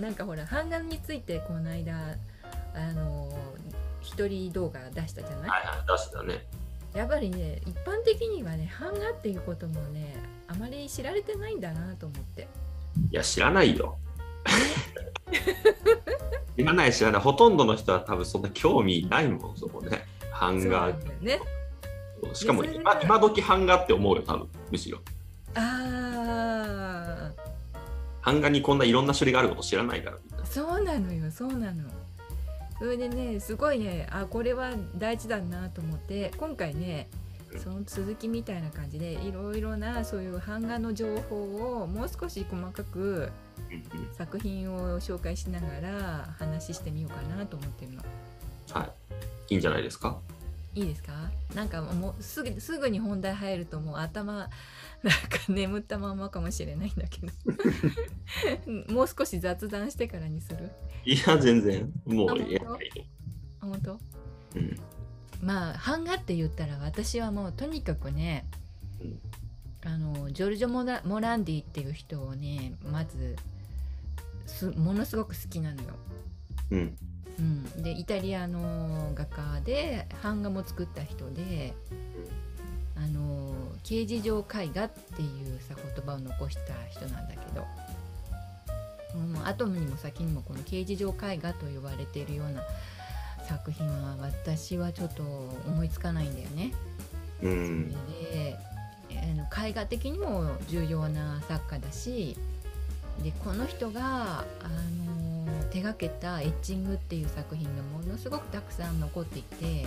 なんかほら版画についてこの間あの一人動画出したじゃない、はいはい出したね。やっぱりね一般的にはね版画っていうこともねあまり知られてないんだなと思って。いや知らないよ。知らない知らない。ほとんどの人は多分そんな興味ないもんそこね。版画。ね。しかも今今時版画って思うよ多分むしろ。あ版画にこんないろんな種類があること知らないから。みんなあそうなのよそうなの。それでねすごいねあこれは大事だなと思って今回ねその続きみたいな感じでいろいろなそういう版画の情報をもう少し細かく作品を紹介しながら話してみようかなと思ってるのはい。いいんじゃないですか？いいですか？なんかもうすぐすぐに本題入るともう頭 なんか眠ったままかもしれないんだけど。もう少し雑談してからにする？いや全然。もあうや本当？い本当？うん。まあ版画って言ったら私はもうとにかくねうん。あのジョルジョ・モラモランディっていう人をねまずすものすごく好きなのよ。うんうん、でイタリアの画家で版画も作った人で「あの刑事上絵画」っていうさ言葉を残した人なんだけど、うん、後にも先にもこの刑事上絵画と呼ばれているような作品は私はちょっと思いつかないんだよね。うん。であの絵画的にも重要な作家だしでこの人が、あの手がけた「エッチング」っていう作品がものすごくたくさん残っていて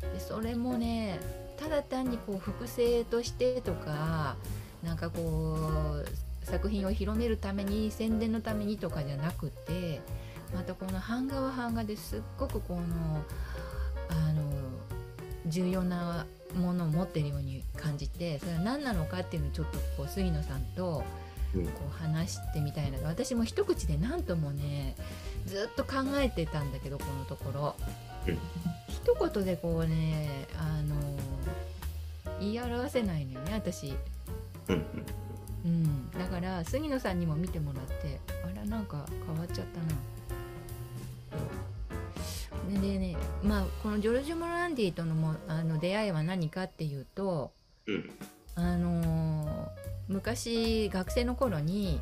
でそれもねただ単にこう複製としてとかなんかこう作品を広めるために宣伝のためにとかじゃなくてまたこの版画は版画ですっごくこのあの重要なものを持ってるように感じてそれは何なのかっていうのをちょっとこう杉野さんとこう話してみたいな私も一口で何ともねずっと考えてたんだけどこのところ、うん。一言でこうねあの言い表せないのよね私、うん。うん、だから杉野さんにも見てもらってあらなんか変わっちゃったな。でねまあこのジョルジュ・モランディとのもあの出会いは何かっていうとうんあのー昔学生の頃に、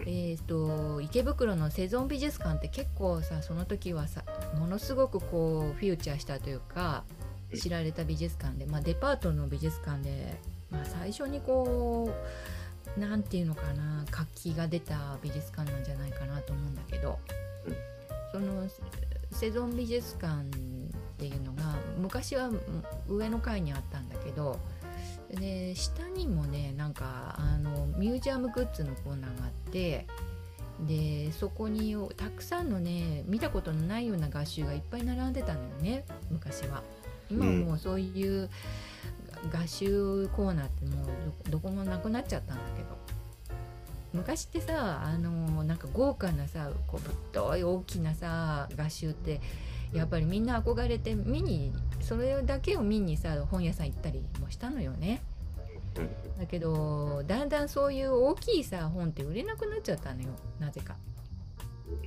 えー、と池袋のセゾン美術館って結構さその時はさものすごくこうフューチャーしたというか知られた美術館で、まあ、デパートの美術館で、まあ、最初にこうなんていうのかな活気が出た美術館なんじゃないかなと思うんだけど、そのセゾン美術館っていうのが昔は上の階にあったんだけどで下にもねなんかあのミュージアムグッズのコーナーがあってでそこにたくさんのね見たことのないような画集がいっぱい並んでたのよね昔は。今はもうそういう画集コーナーってもうどどこもなくなっちゃったんだけど昔ってさあのなんか豪華なさこうぶっとい大きなさ画集ってやっぱりみんな憧れて見にそれだけを見にさ本屋さん行ったりもしたのよね。うんだけどだんだんそういう大きいさ本って売れなくなっちゃったのよなぜか。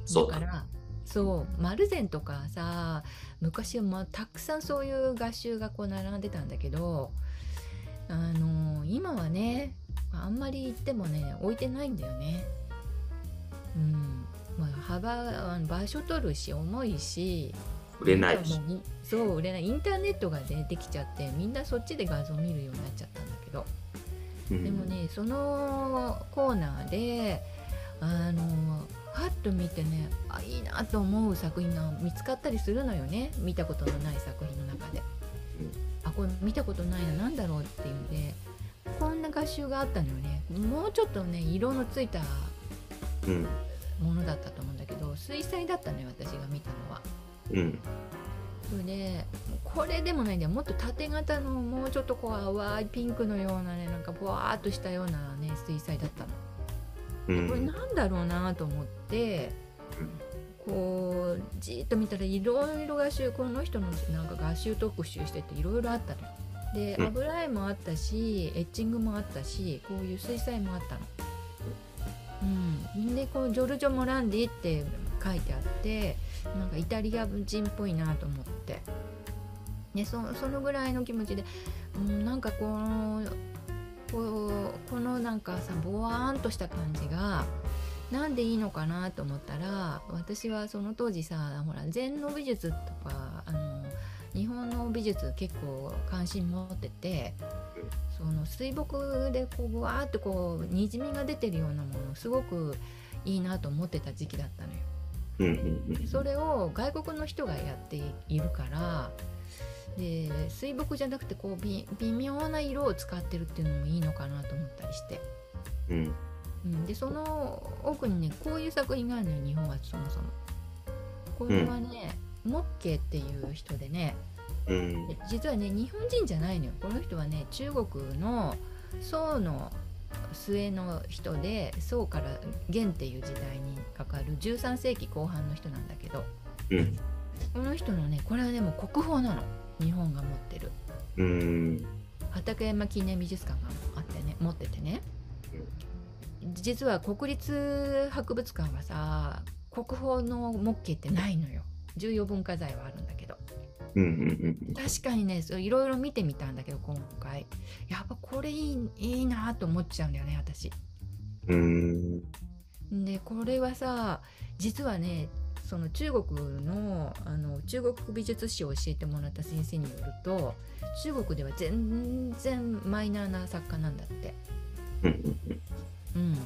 そうだだからそう丸善とかさ昔はまあたくさんそういう画集がこう並んでたんだけどあの今はねあんまり行ってもね置いてないんだよね。うんまあ、幅場所取るし重いし売れない。そう売れない。インターネットが、ね、できちゃってみんなそっちで画像見るようになっちゃったんだけど。うん。でもねそのコーナーであのはっと見てねあいいなと思う作品が見つかったりするのよね。見たことのない作品の中で。あこれ見たことないな。何だろうっていうんでこんな画集があったのよね。もうちょっとね色のついたうん。ものだったと思うんだけど水彩だったね私が見たのは。うんそれでこれでもないんだよもっと縦型のもうちょっとこう淡いピンクのようなねなんかぼわーっとしたようなね水彩だったの。うんこれなんだろうなと思ってこうじーっと見たらいろいろ画集この人のなんか画集特集してていろいろあったのよ。でうん油絵もあったしエッチングもあったしこういう水彩もあったの。うん、でこうジョルジョ・モランディって書いてあってなんかイタリア人っぽいなと思ってでそそのぐらいの気持ちで、うん、なんかこのこうこのなんかさボワーンとした感じがなんでいいのかなと思ったら私はその当時さほら禅の美術とかあの日本の美術結構関心持っててその水墨でこうぶわーってこうにじみが出てるようなものすごくいいなと思ってた時期だったのよ。うんうんうん。それを外国の人がやっているからで水墨じゃなくてこうび微妙な色を使ってるっていうのもいいのかなと思ったりして、うん。うん、でその奥にねこういう作品があるのよ日本はそもそも。これはね、モッケっていう人でねうん。で実はね日本人じゃないのよ。この人はね中国の宋の末の人で宋から元っていう時代にかかる13世紀後半の人なんだけどうん。この人のねこれはねもう国宝なの。日本が持ってる。うん畠山記念美術館があってね持っててね。実は国立博物館はさ国宝の模型ってないのよ。重要文化財はあるんだけどうんうんうん確かにねそういろいろ見てみたんだけど今回。やっぱこれいいいいなと思っちゃうんだよね私。うん。でこれはさ実はねその中国のあの中国美術史を教えてもらった先生によると中国では全然マイナーな作家なんだって。うん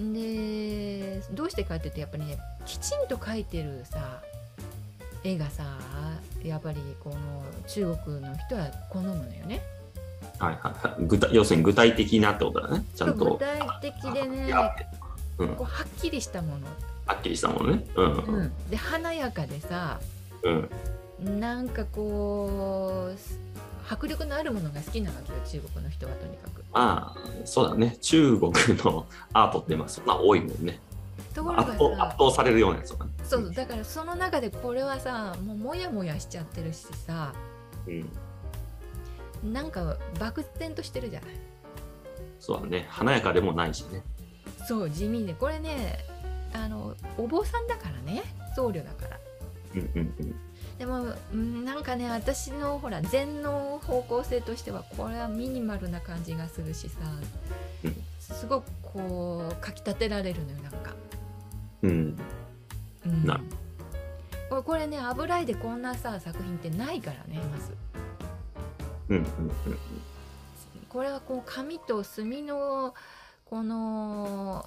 うん、でどうしてかっていうとやっぱりねきちんと描いてるさ絵がさやっぱりこの中国の人は好むのよね。はいはいはい。具体要するに具体的なってことだね。ちゃん具と体的でねうん。こうはっきりしたもの、はっきりしたものね。うんううん。ん、で華やかでさうん。なんかこうす迫力のあるものが好きなわけよ中国の人はとにかく。まあそうだね。中国のアートってまあそんな多いもんねところ圧倒圧倒されるようなやつとかね。そうだからその中でこれはさもうモヤモヤしちゃってるしさうん。なんか漠然としてるじゃないそうだね。華やかでもないしね。そう地味で。これねあのお坊さんだからね。僧侶だから。うんうんうん。でもうんなんかね私のほら禅の方向性としてはこれはミニマルな感じがするしさうん。すごくこうかきたてられるのよなんか、うん。うん。な。るこれね油絵でこんなさ作品ってないからねまず。うんうんこれはこう紙と墨のこの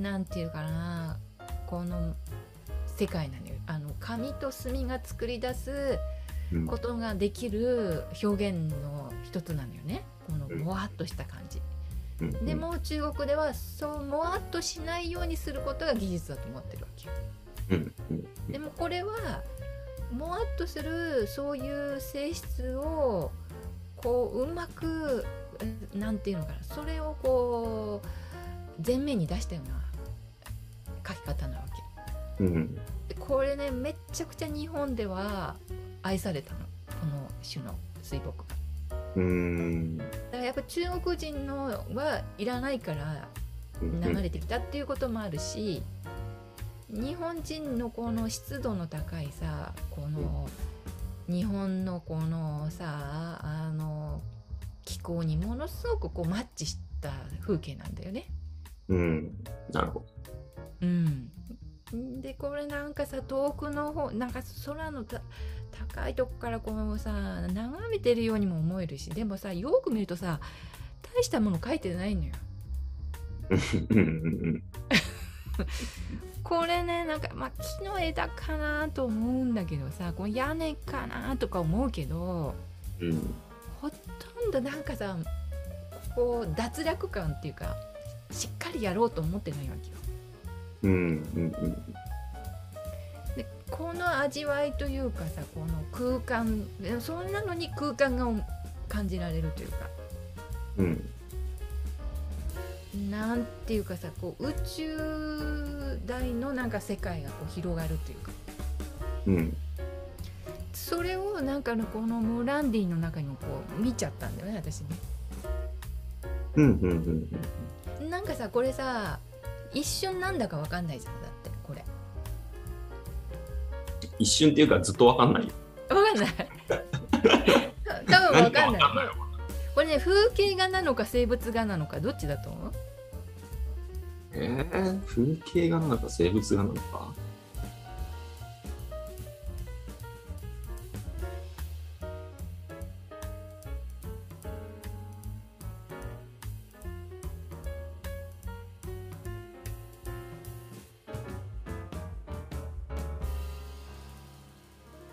なんていうかなこの世界なのよ。あの紙と墨が作り出すうん。ことができる表現の一つなのよね。このうん。もわっとした感じ。うんうんでも中国ではそうもわっとしないようにすることが技術だと思ってるわけよ。でもこれはもわっとするそういう性質をこううまくえなんていうのかな。それをこう前面に出したような書き方なわけ。うんでこれねめっちゃくちゃ日本では愛されたの。この種の水墨がうん。だからやっぱ中国人のはいらないからうん。流れてきたっていうこともあるし日本人のこの湿度の高いさこの日本のこのさあの気候にものすごくこうマッチした風景なんだよね。うん。なるほど。うん、でこれなんかさ遠くの方なんか空の高いとこからこうさ眺めてるようにも思えるしでもさよく見るとさ大したもの描いてないのよ。これねなん。かまあ木の枝かなと思うん。だけどさこの屋根かなとか思うけどうん。ほとん。どなん。かさこう脱落感っていうかしっかりやろうと思ってないわけよ。うんうんでこの味わいというかさこの空間でそんなのに空間が感じられるというか。うんなんていうかさこう宇宙大のなんか世界がこう広がるというか。うんそれをなんかのこのムランディの中にもこう見ちゃったんだよね私ね。うんうんうん。なんかさこれさ一瞬なんだかわかんないじゃんだってこれ。一瞬っていうかずっとわかんないよ。わかんない。多分わかんない。これね風景画なのか生物画なのかどっちだと思う？えー、風景画なのか生物画なのか